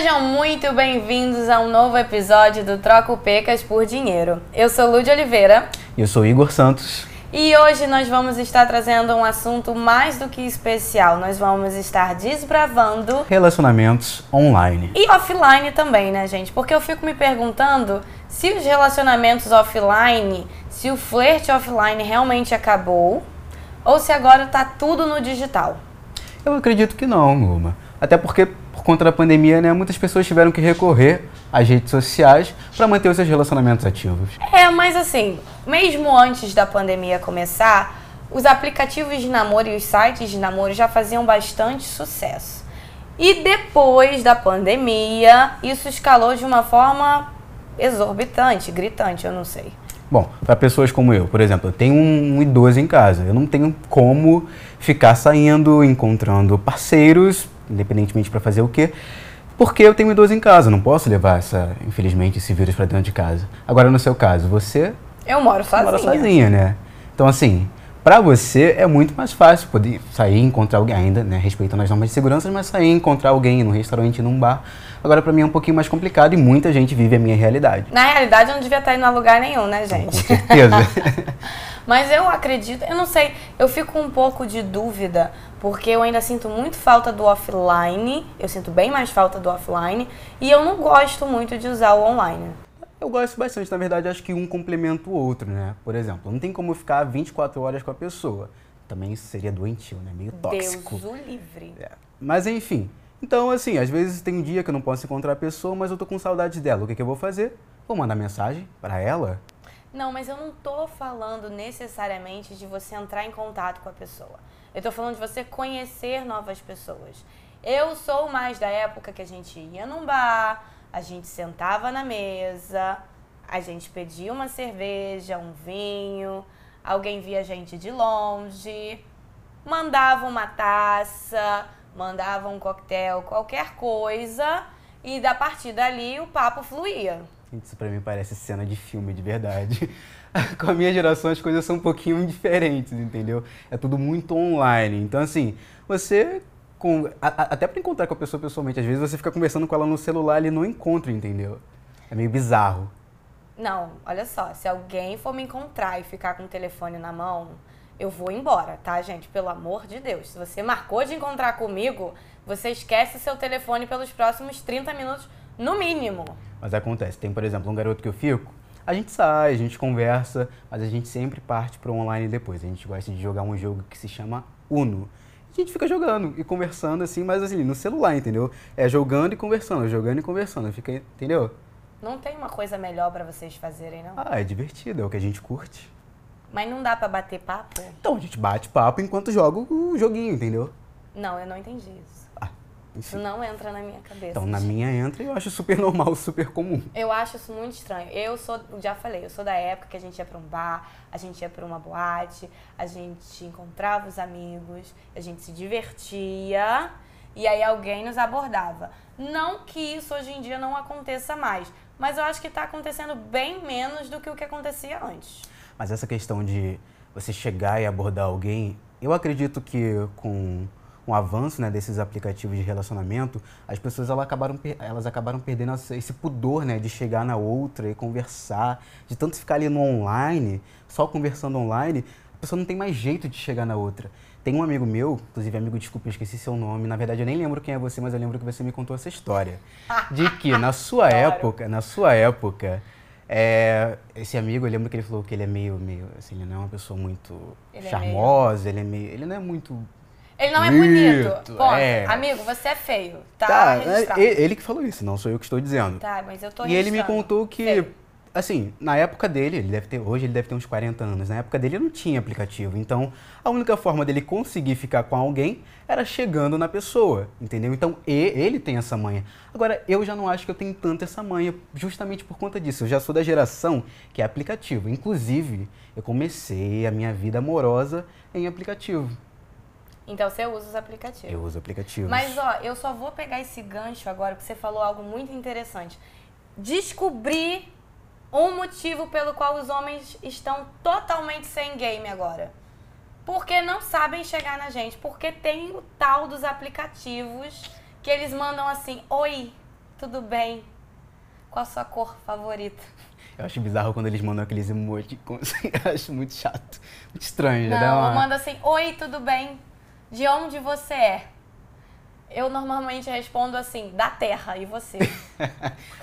Sejam muito bem-vindos a um novo episódio do Troco Pecas por Dinheiro. Eu sou Lúdia Oliveira. E eu sou Igor Santos. E hoje nós vamos estar trazendo um assunto mais do que especial. Nós vamos estar desbravando relacionamentos online e offline também, né, gente? Porque eu fico me perguntando se os relacionamentos offline, se o flerte offline realmente acabou ou se agora tá tudo no digital. Eu acredito que não, Luma. Até porque por conta da pandemia, né, muitas pessoas tiveram que recorrer às redes sociais para manter os seus relacionamentos ativos. É, mas assim, mesmo antes da pandemia começar, os aplicativos de namoro e os sites de namoro já faziam bastante sucesso. E depois da pandemia, isso escalou de uma forma exorbitante, gritante, eu não sei. Bom, para pessoas como eu, por exemplo, eu tenho um idoso em casa, eu não tenho como ficar saindo, encontrando parceiros independentemente para fazer o quê. Porque eu tenho um idoso em casa, não posso levar essa, infelizmente, esse vírus para dentro de casa. Agora, no seu caso, você. Eu moro sozinha. Mora sozinha, né? Então, assim, para você é muito mais fácil poder sair e encontrar alguém, ainda, né, respeitando as normas de segurança, mas sair e encontrar alguém num restaurante, num bar. Agora, para mim é um pouquinho mais complicado e muita gente vive a minha realidade. Na realidade, eu não devia estar indo a lugar nenhum, né, gente? Com certeza. mas eu acredito, eu não sei, eu fico um pouco de dúvida, porque eu ainda sinto muito falta do offline, eu sinto bem mais falta do offline, e eu não gosto muito de usar o online. Eu gosto bastante, na verdade, acho que um complementa o outro, né? Por exemplo, não tem como ficar 24 horas com a pessoa. Também seria doentio, né? Meio tóxico. Deus o livre. É. Mas enfim. Então, assim, às vezes tem um dia que eu não posso encontrar a pessoa, mas eu tô com saudade dela. O que, que eu vou fazer? Vou mandar mensagem para ela. Não, mas eu não tô falando necessariamente de você entrar em contato com a pessoa. Eu tô falando de você conhecer novas pessoas. Eu sou mais da época que a gente ia num bar, a gente sentava na mesa, a gente pedia uma cerveja, um vinho, alguém via a gente de longe, mandava uma taça, mandava um coquetel, qualquer coisa, e da partir dali o papo fluía. Isso pra mim parece cena de filme de verdade. com a minha geração as coisas são um pouquinho diferentes, entendeu? É tudo muito online. Então, assim, você. Com, a, até para encontrar com a pessoa pessoalmente, às vezes você fica conversando com ela no celular e não encontra, entendeu? É meio bizarro. Não, olha só, se alguém for me encontrar e ficar com o telefone na mão, eu vou embora, tá, gente? Pelo amor de Deus. Se você marcou de encontrar comigo, você esquece seu telefone pelos próximos 30 minutos, no mínimo. Mas acontece, tem, por exemplo, um garoto que eu fico, a gente sai, a gente conversa, mas a gente sempre parte para o online depois. A gente gosta de jogar um jogo que se chama Uno. A gente fica jogando e conversando assim, mas assim, no celular, entendeu? É jogando e conversando, jogando e conversando, fica, entendeu? Não tem uma coisa melhor para vocês fazerem, não? Ah, é divertido, é o que a gente curte. Mas não dá para bater papo? Então, a gente bate papo enquanto joga o joguinho, entendeu? Não, eu não entendi isso. Isso não entra na minha cabeça. Então, na minha entra e eu acho super normal, super comum. Eu acho isso muito estranho. Eu sou, já falei, eu sou da época que a gente ia para um bar, a gente ia para uma boate, a gente encontrava os amigos, a gente se divertia e aí alguém nos abordava. Não que isso hoje em dia não aconteça mais, mas eu acho que está acontecendo bem menos do que o que acontecia antes. Mas essa questão de você chegar e abordar alguém, eu acredito que com com o avanço né, desses aplicativos de relacionamento, as pessoas elas acabaram, elas acabaram perdendo esse pudor né, de chegar na outra e conversar, de tanto ficar ali no online, só conversando online, a pessoa não tem mais jeito de chegar na outra. Tem um amigo meu, inclusive amigo, desculpa, eu esqueci seu nome. Na verdade, eu nem lembro quem é você, mas eu lembro que você me contou essa história. De que na sua época, na sua época, é, esse amigo, eu lembro que ele falou que ele é meio, meio assim, ele não é uma pessoa muito ele charmosa, é meio... ele é meio, ele não é muito ele não é bonito. Ponto. É. Amigo, você é feio. Tá, tá é, ele que falou isso, não sou eu que estou dizendo. Tá, mas eu tô E ele me contou que, feio. assim, na época dele, ele deve ter, hoje ele deve ter uns 40 anos, na época dele não tinha aplicativo. Então, a única forma dele conseguir ficar com alguém era chegando na pessoa, entendeu? Então, ele tem essa manha. Agora, eu já não acho que eu tenho tanto essa manha, justamente por conta disso. Eu já sou da geração que é aplicativo. Inclusive, eu comecei a minha vida amorosa em aplicativo. Então você usa os aplicativos. Eu uso aplicativos. Mas ó, eu só vou pegar esse gancho agora, porque você falou algo muito interessante. Descobrir um motivo pelo qual os homens estão totalmente sem game agora. Porque não sabem chegar na gente. Porque tem o tal dos aplicativos que eles mandam assim: Oi, tudo bem? Qual a sua cor favorita? Eu acho bizarro quando eles mandam aqueles emoticons. Eu acho muito chato. Muito estranho. já dá Não, uma... eu mando assim, oi, tudo bem? De onde você é? Eu normalmente respondo assim, da terra, e você? é,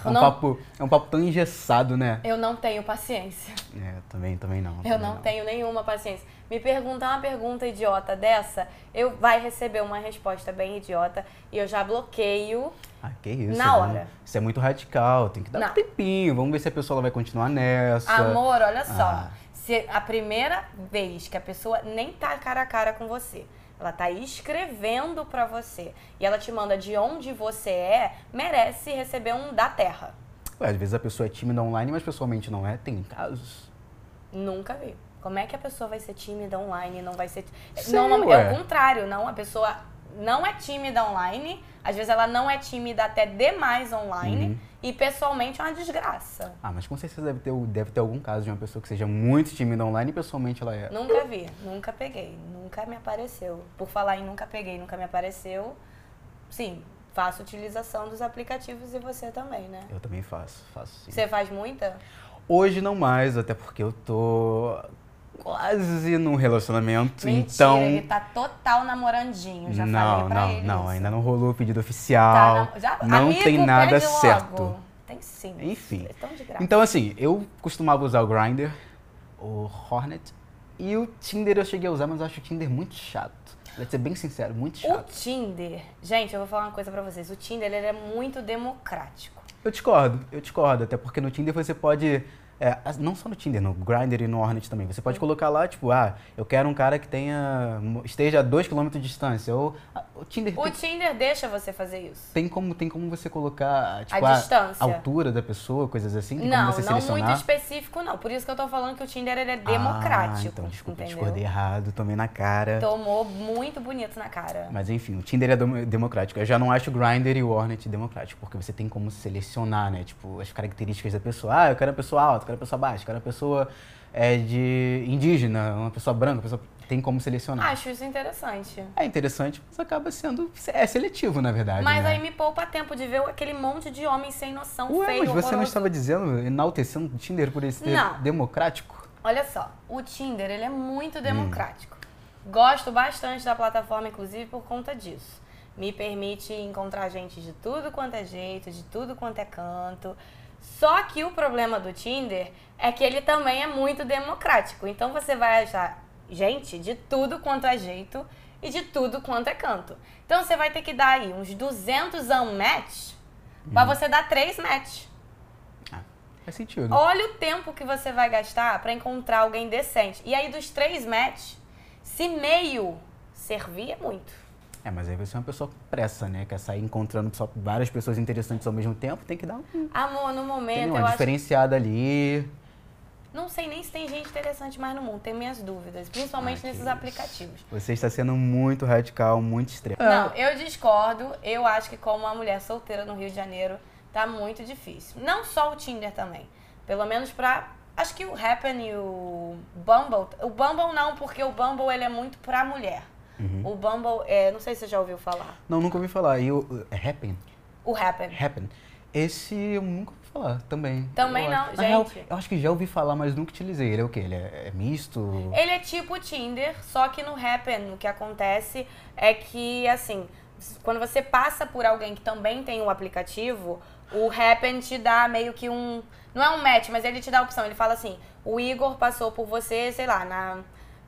um não, papo, é um papo tão engessado, né? eu não tenho paciência. É, também, também não. Eu também não tenho nenhuma paciência. Me perguntar uma pergunta idiota dessa, eu vai receber uma resposta bem idiota e eu já bloqueio. Ah, que isso. Na né? hora. Isso é muito radical. Tem que dar Não. um tempinho. Vamos ver se a pessoa vai continuar nessa. Amor, olha só. Ah. Se a primeira vez que a pessoa nem tá cara a cara com você, ela tá escrevendo pra você e ela te manda de onde você é, merece receber um da terra. Ué, às vezes a pessoa é tímida online, mas pessoalmente não é. Tem casos. Nunca vi. Como é que a pessoa vai ser tímida online e não vai ser. Sei, não, não, é o contrário, não. A pessoa não é tímida online, às vezes ela não é tímida até demais online Uhum. e pessoalmente é uma desgraça. Ah, mas com certeza deve ter, deve ter algum caso de uma pessoa que seja muito tímida online e pessoalmente ela é. Nunca vi, nunca peguei, nunca me apareceu. Por falar em nunca peguei, nunca me apareceu, sim, faço utilização dos aplicativos e você também, né? Eu também faço, faço sim. Você faz muita? Hoje não mais, até porque eu tô quase num relacionamento, Mentira, então. ele tá total namorandinho, já não, falei pra não, ele não, isso. ainda não rolou o pedido Tá, oficial. não, já- não amigo, tem nada pede logo. certo. Tem sim. Enfim. É. Então, assim, eu costumava usar o Grindr, o Hornet e o Tinder eu cheguei a usar, mas eu acho o Tinder muito chato. Pra ser bem sincero, muito O chato. Tinder, gente, eu vou falar uma coisa pra vocês. O Tinder, ele é muito democrático. Eu discordo, eu discordo, até porque no Tinder você pode. É, não só no Tinder, no Grindr e no Hornet também. Você pode colocar lá, tipo, ah, eu quero um cara que tenha. esteja a 2km de distância. Ou. Ah, o Tinder O tem, Tinder deixa você fazer isso. tem como, tem como você colocar, tipo, A distância. altura da pessoa, coisas assim. Tem Não, não muito específico, não. Por isso que eu tô falando que o Tinder ele é democrático. Ah, então, desculpa, entendeu? discordei errado, tomei na cara. Tomou muito bonito na cara. Mas enfim, o Tinder é dem- democrático. Eu já não acho o Grindr e o Hornet democrático, porque você tem como selecionar, né? Tipo, as características da pessoa. Ah, eu quero uma pessoa alta, eu quero uma pessoa baixa, eu quero uma pessoa é, de indígena, uma pessoa branca, uma pessoa... tem como selecionar. Acho isso interessante. É interessante, mas acaba sendo é seletivo, na verdade. Mas né? aí me poupa tempo de ver aquele monte de homem sem noção, Ué, feio, mas você não horroroso. estava dizendo, enaltecendo o Tinder por esse Não. democrático? Olha só, o Tinder ele é Hum. muito democrático. Gosto bastante da plataforma, inclusive, por conta disso. Me permite encontrar gente de tudo quanto é jeito, de tudo quanto é canto. Só que o problema do Tinder é que ele também é muito democrático. Então você vai achar gente de tudo quanto é jeito e de tudo quanto é canto. Então você vai ter que dar aí uns 200 um match pra Uhum. você dar três match. Faz sentido. Olha o tempo que você vai gastar pra encontrar alguém decente. E aí, dos três match, se meio servir, é muito. É, mas aí você é uma pessoa com pressa, né? Quer sair encontrando só várias pessoas interessantes ao mesmo tempo, tem que dar um, Amor, no tem momento, uma eu acho. diferenciada ali. Não sei nem se tem gente interessante mais no mundo. Tenho minhas dúvidas. Principalmente Ah, que nesses isso. aplicativos. Você está sendo muito radical, muito extremo. Não, eu discordo. Eu acho que como uma mulher solteira no Rio de Janeiro, tá muito difícil. Não só o Tinder também. Pelo menos pra... Acho que o Happen e o Bumble... O Bumble não, porque o Bumble ele é muito pra mulher. Uhum. O Bumble, é, não sei se você já ouviu falar. Não, nunca ouvi falar. E o é Happen? O Happen. Happen. Esse eu nunca ouvi falar também. Também Eu não, acho- na real, gente. eu acho que já ouvi falar, mas nunca utilizei. Ele é o quê? Ele é, é misto? Ele é tipo o Tinder, só que no Happen o que acontece é que, assim, quando você passa por alguém que também tem o aplicativo, o Happen te dá meio que um. Não é um match, mas ele te dá a opção. Ele fala assim: o Igor passou por você, sei lá, na,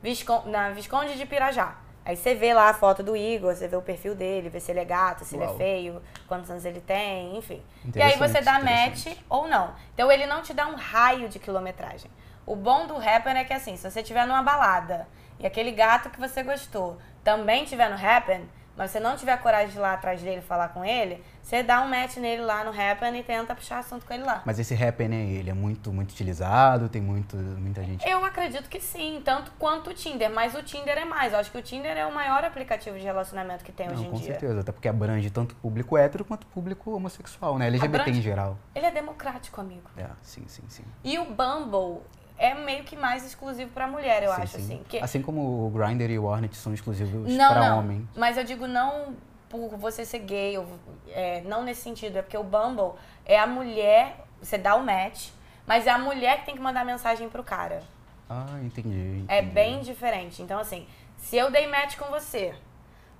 Viscon na Visconde de Pirajá. Aí você vê lá a foto do Igor, você vê o perfil dele, vê se ele é gato, se ele Uau. é feio, quantos anos ele tem, enfim. E aí você dá match ou não. Então ele não te dá um raio de quilometragem. O bom do Happen é que assim, se você estiver numa balada e aquele gato que você gostou também estiver no Happen, mas você não tiver coragem de ir lá atrás dele e falar com ele, você dá um match nele lá no Happen e tenta puxar assunto com ele lá. Mas esse Happen, aí, ele é muito, muito utilizado? Tem muito, muita gente... Eu acredito que sim, tanto quanto o Tinder, mas o Tinder é mais. Eu acho que o Tinder é o maior aplicativo de relacionamento que tem Não, hoje em com dia. certeza. Até porque abrange tanto público hétero quanto público homossexual, né? LGBT Abrange. em geral. Ele é democrático, amigo. É, sim, sim, sim. E o Bumble é meio que mais exclusivo pra mulher, eu Sim, acho, sim. assim. Que Assim como o Grindr e o Hornet são exclusivos para não. homem. Mas eu digo não por você ser gay, ou, é, não nesse sentido, é porque o Bumble é a mulher, você dá o match, mas é a mulher que tem que mandar mensagem pro cara. Ah, entendi. entendi. É bem diferente. Então, assim, se eu dei match com você,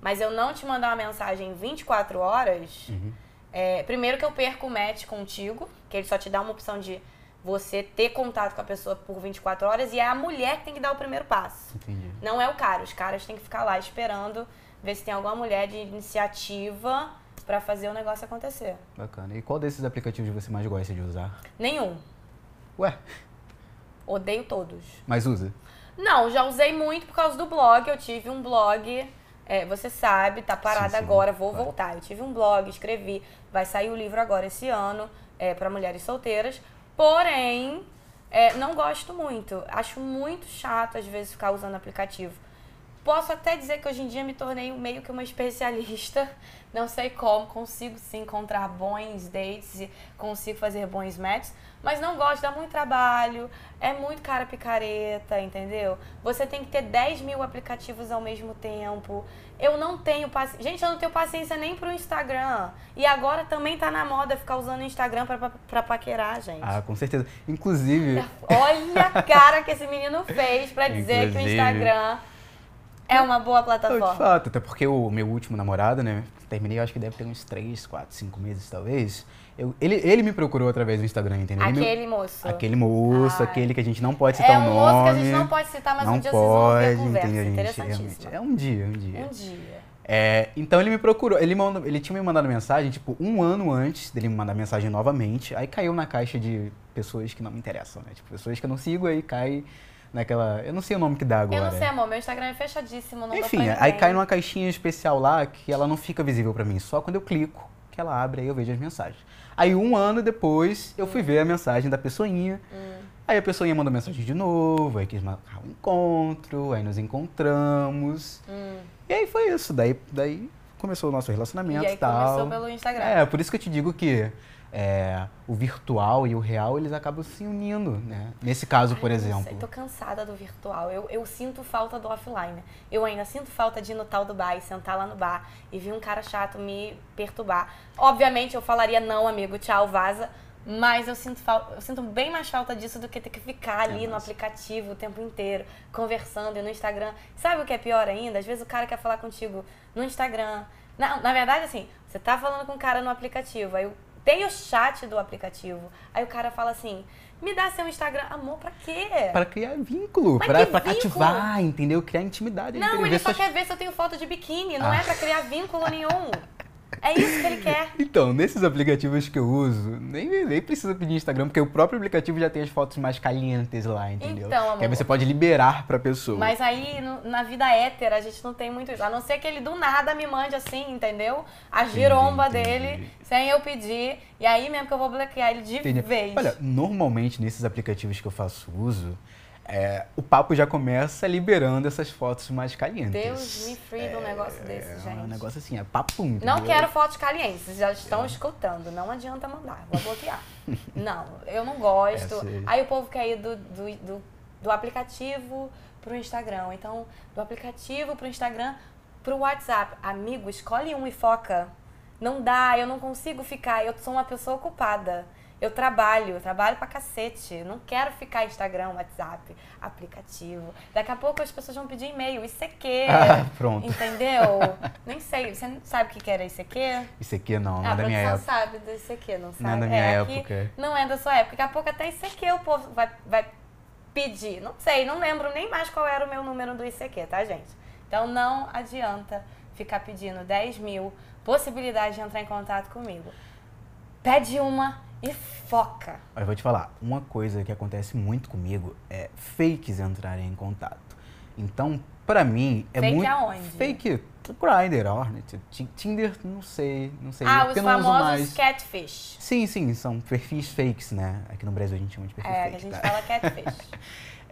mas eu não te mandar uma mensagem em 24 horas, Uhum. é, primeiro que eu perco o match contigo, que ele só te dá uma opção de você ter contato com a pessoa por 24 horas, e é a mulher que tem que dar o primeiro passo. Entendi. Não é o cara. Os caras têm que ficar lá esperando ver se tem alguma mulher de iniciativa pra fazer o negócio acontecer. Bacana. E qual desses aplicativos você mais gosta de usar? Nenhum. Ué, Odeio todos. mas usa? Não, já usei muito por causa do blog. Eu tive um blog, é, você sabe, tá parada Sim, sim, agora, vou claro. voltar. Eu tive um blog, escrevi, vai sair o livro agora esse ano é, para mulheres solteiras. Porém, é, não gosto muito. Acho muito chato às vezes ficar usando aplicativo. Posso até dizer que hoje em dia me tornei meio que uma especialista. Não sei como, consigo sim encontrar bons dates, e consigo fazer bons matches, mas não gosto, dá muito trabalho, é muito cara picareta, entendeu? Você tem que ter 10 mil aplicativos ao mesmo tempo. Eu não tenho paciência. Gente, eu não tenho paciência nem pro Instagram. E agora também tá na moda ficar usando o Instagram pra, pra, pra paquerar, gente. Ah, com certeza. Inclusive, Olha a cara que esse menino fez pra dizer que o Inclusive. Instagram é uma boa Não, de plataforma. fato, até porque o meu último namorado, né? Terminei, acho que deve ter uns 3, 4, 5 meses, talvez. Eu, ele, ele me procurou através do Instagram, entendeu? Aquele moço. aquele moço, Ah. aquele que a gente não pode citar é o um nome. moço que a gente não pode citar, mas não um dia vocês vão ver a pode, conversa. Interessantíssimo. Realmente. É um dia, um dia. Um dia. É, então ele me procurou, ele, mandou, ele tinha me mandado mensagem, tipo, um ano antes dele me mandar mensagem novamente, aí caiu na caixa de pessoas que não me interessam, né? Tipo, pessoas que eu não sigo, aí cai naquela. Eu não sei o nome que dá agora. Eu não sei, amor. Meu Instagram é fechadíssimo. Não Enfim, aí cai numa caixinha especial lá que ela não fica visível pra mim, só quando eu clico que ela abre, aí eu vejo as mensagens. Aí um ano depois eu fui ver a mensagem da pessoinha. Hum. Aí a pessoinha mandou mensagem de novo, aí quis marcar um encontro, aí nos encontramos. Hum. E aí foi isso, daí, daí começou o nosso relacionamento E aí tal. começou pelo Instagram. É, por isso que eu te digo que é, o virtual e o real, eles acabam se unindo, né? Nesse caso, por Ai, não exemplo. sei, tô cansada do virtual. Eu, eu sinto falta do offline. Eu ainda sinto falta de ir no tal do bar e sentar lá no bar e vir um cara chato me perturbar. Obviamente eu falaria não, amigo, tchau, vaza. Mas eu sinto, eu sinto bem mais falta disso do que ter que ficar ali no massa. aplicativo o tempo inteiro, conversando e no Instagram. Sabe o que é pior ainda? Às vezes o cara quer falar contigo no Instagram. Na, na verdade, assim, você tá falando com um cara no aplicativo, aí o- tem o chat do aplicativo. Aí o cara fala assim: me dá seu Instagram. Amor, pra quê? Para criar vínculo, Mas pra, pra cativar, entendeu? Criar intimidade. Não, ele ver só suas- quer ver se eu tenho foto de biquíni, não Ah. é pra criar vínculo nenhum. É isso que ele quer. Então, nesses aplicativos que eu uso, nem, nem precisa pedir Instagram, porque o próprio aplicativo já tem as fotos mais calientes lá, entendeu? Então, Que aí amor. você pode liberar pra pessoa. Mas aí, no- na vida hétera, a gente não tem muito isso. A não ser que ele do nada me mande assim, entendeu? A giromba entendi. dele, sem eu pedir. E aí mesmo que eu vou bloquear ele de Entendi. vez. Olha, normalmente nesses aplicativos que eu faço uso, é, o papo já começa liberando essas fotos mais calientes. Deus me free de um negócio desse, É gente. um negócio assim, é papo. entendeu? Não quero fotos calientes, vocês já estão escutando. Não adianta mandar, vou bloquear. não, eu não gosto. É. Aí o povo quer ir do, do, do, do aplicativo pro Instagram. Então, do aplicativo pro Instagram pro WhatsApp. Amigo, escolhe um e foca. Não dá, eu não consigo ficar. Eu sou uma pessoa ocupada. Eu trabalho, eu trabalho pra cacete. Eu Não quero ficar Instagram, WhatsApp, aplicativo. Daqui a pouco as pessoas vão pedir e-mail, ICQ. Ah, pronto. Entendeu? Nem sei. Você não sabe o que era ICQ? Isso aqui não, não ah, é da minha época. sabe do ICQ, não sabe? Não é da minha aqui época. Não é da sua época. Daqui a pouco até ICQ o povo vai, vai pedir. Não sei, não lembro nem mais qual era o meu número do ICQ, tá, gente? Então não adianta ficar pedindo 10 mil possibilidades de entrar em contato comigo. Pede uma e foca. Eu vou te falar, uma coisa que acontece muito comigo é fakes entrarem em contato. Então, pra mim, é Fake muito... aonde? Fake, Grindr, Hornet, Ti- Tinder, não sei, não sei. ah, os famosos catfish. Sim, sim, são perfis fakes, né? Aqui no Brasil a gente chama de perfil É, que fake, a gente tá? fala catfish.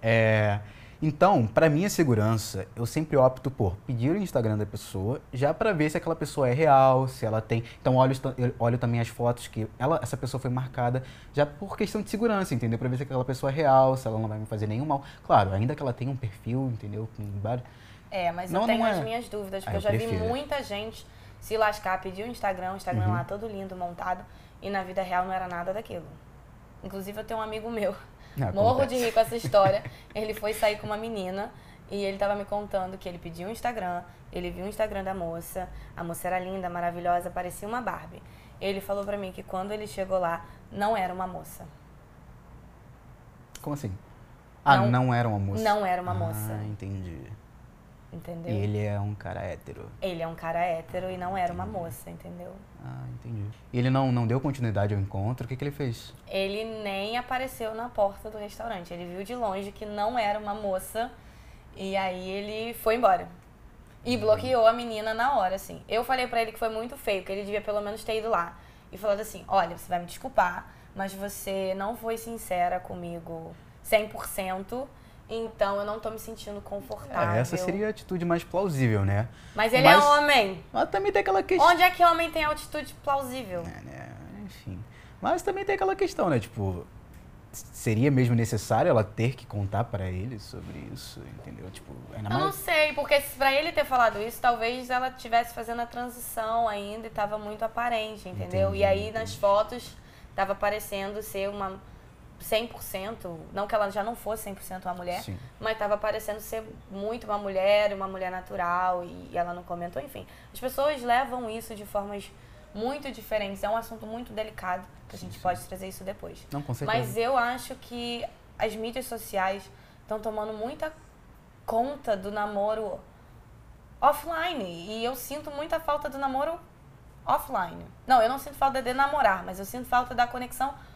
É, então, para minha segurança, eu sempre opto por pedir o Instagram da pessoa, já para ver se aquela pessoa é real, se ela tem. Então, olho, olho também as fotos que ela, essa pessoa foi marcada, já por questão de segurança, entendeu? Para ver se aquela pessoa é real, se ela não vai me fazer nenhum mal. Claro, ainda que ela tenha um perfil, entendeu? É, mas Não, eu tenho não as é. minhas dúvidas, Ah, porque eu eu já vi prefiro. muita gente se lascar, pedir o Instagram, o Instagram Uhum. lá todo lindo, montado, e na vida real não era nada daquilo. Inclusive eu tenho um amigo meu, Ah, morro acontece. de rir com essa história. ele foi sair com uma menina e ele tava me contando que ele pediu um Instagram, ele viu o Instagram da moça, a moça era linda, maravilhosa, parecia uma Barbie. Ele falou pra mim que quando ele chegou lá, não era uma moça. Como assim? Ah, Não- não, era uma moça. não era uma moça. Ah, entendi. Entendeu? E ele é um cara hétero. Ele é um cara hétero e não era uma moça, entendeu? Ah, entendi. E ele não, não deu continuidade ao encontro? O que, que ele fez? Ele nem apareceu na porta do restaurante. Ele viu de longe que não era uma moça e aí ele foi embora. E bloqueou a menina na hora, assim. Eu falei pra ele que foi muito feio, que ele devia pelo menos ter ido lá. E falado assim: olha, você vai me desculpar, mas você não foi sincera comigo 100%, então eu não tô me sentindo confortável. É, essa seria a atitude mais plausível, né? Mas ele Mas- é homem. Mas também tem aquela questão. Onde é que homem tem altitude plausível? É, né? Enfim. Mas também tem aquela questão, né? Tipo, seria mesmo necessário ela ter que contar pra ele sobre isso, entendeu? Tipo, ainda Eu não mais. sei, porque pra ele ter falado isso, talvez ela estivesse fazendo a transição ainda e tava muito aparente, entendeu? Entendi, e aí nas entendi. fotos tava parecendo ser uma 100%, não que ela já não fosse 100% uma mulher, Sim. mas tava parecendo ser muito uma mulher, uma mulher natural e ela não comentou, enfim. As pessoas levam isso de formas muito diferentes, é um assunto muito delicado, que a gente sim. pode trazer isso depois. Não, com certeza. Mas eu acho que as mídias sociais estão tomando muita conta do namoro offline. E eu sinto muita falta do namoro offline. Não, eu não sinto falta de namorar, mas eu sinto falta da conexão offline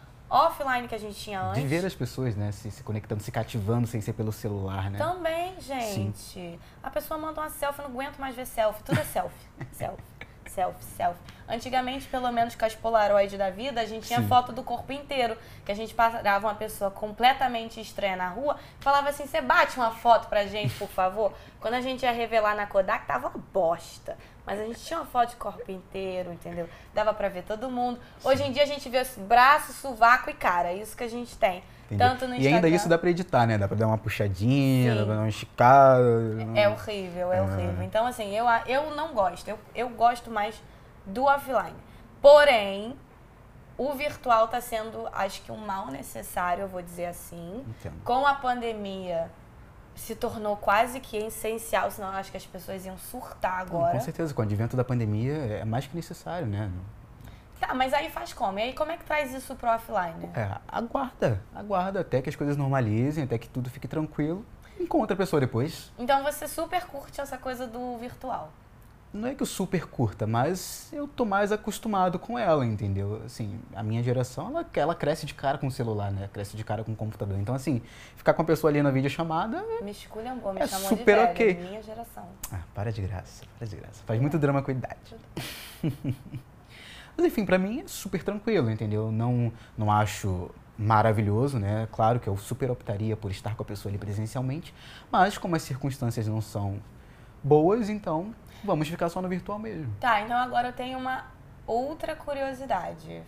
que a gente tinha antes. De ver as pessoas, né, se, se conectando, se cativando sem ser pelo celular, né? Também, gente. A pessoa manda uma selfie, eu não aguento mais ver selfie. Tudo é selfie. selfie. Selfie, selfie. Antigamente, pelo menos com as Polaroid da vida, a gente tinha Sim. foto do corpo inteiro. Que a gente parava uma pessoa completamente estranha na rua e falava assim: você bate uma foto pra gente, por favor? Quando a gente ia revelar na Kodak, tava uma bosta. Mas a gente tinha uma foto de corpo inteiro, entendeu? Dava pra ver todo mundo. Hoje em dia a gente vê braço, sovaco e cara. É isso que a gente tem. Entendeu? Tanto no e ainda Instagram- isso dá pra editar, né? Dá pra dar uma puxadinha, Sim. dá pra dar uma esticada. É horrível, é É. horrível. Então, assim, eu, eu não gosto. Eu, eu gosto mais do offline. Porém, o virtual tá sendo, acho que, um mal necessário, eu vou dizer assim. Entendo. Com a pandemia, se tornou quase que essencial, senão eu acho que as pessoas iam surtar agora. Com certeza, com o advento da pandemia é mais que necessário, né? Tá, mas aí faz como? E aí como é que traz isso pro offline? É, aguarda, aguarda até que as coisas normalizem, até que tudo fique tranquilo. Encontra a pessoa depois. Então você super curte essa coisa do virtual. Não é que eu super curta, mas eu tô mais acostumado com ela, entendeu? Assim, a minha geração, ela, ela cresce de cara com o celular, né? Cresce de cara com o computador. Então, assim, ficar com a pessoa ali na videochamada, Me esculhambou, me É chamou super de velha, ok. minha geração. ah, para de graça, para de graça. Faz muito drama com a idade. Mas enfim, pra mim é super tranquilo, entendeu? Não, não acho maravilhoso, né? Claro que eu super optaria por estar com a pessoa ali presencialmente, mas como as circunstâncias não são boas, então vamos ficar só no virtual mesmo. Tá, então agora eu tenho uma outra curiosidade.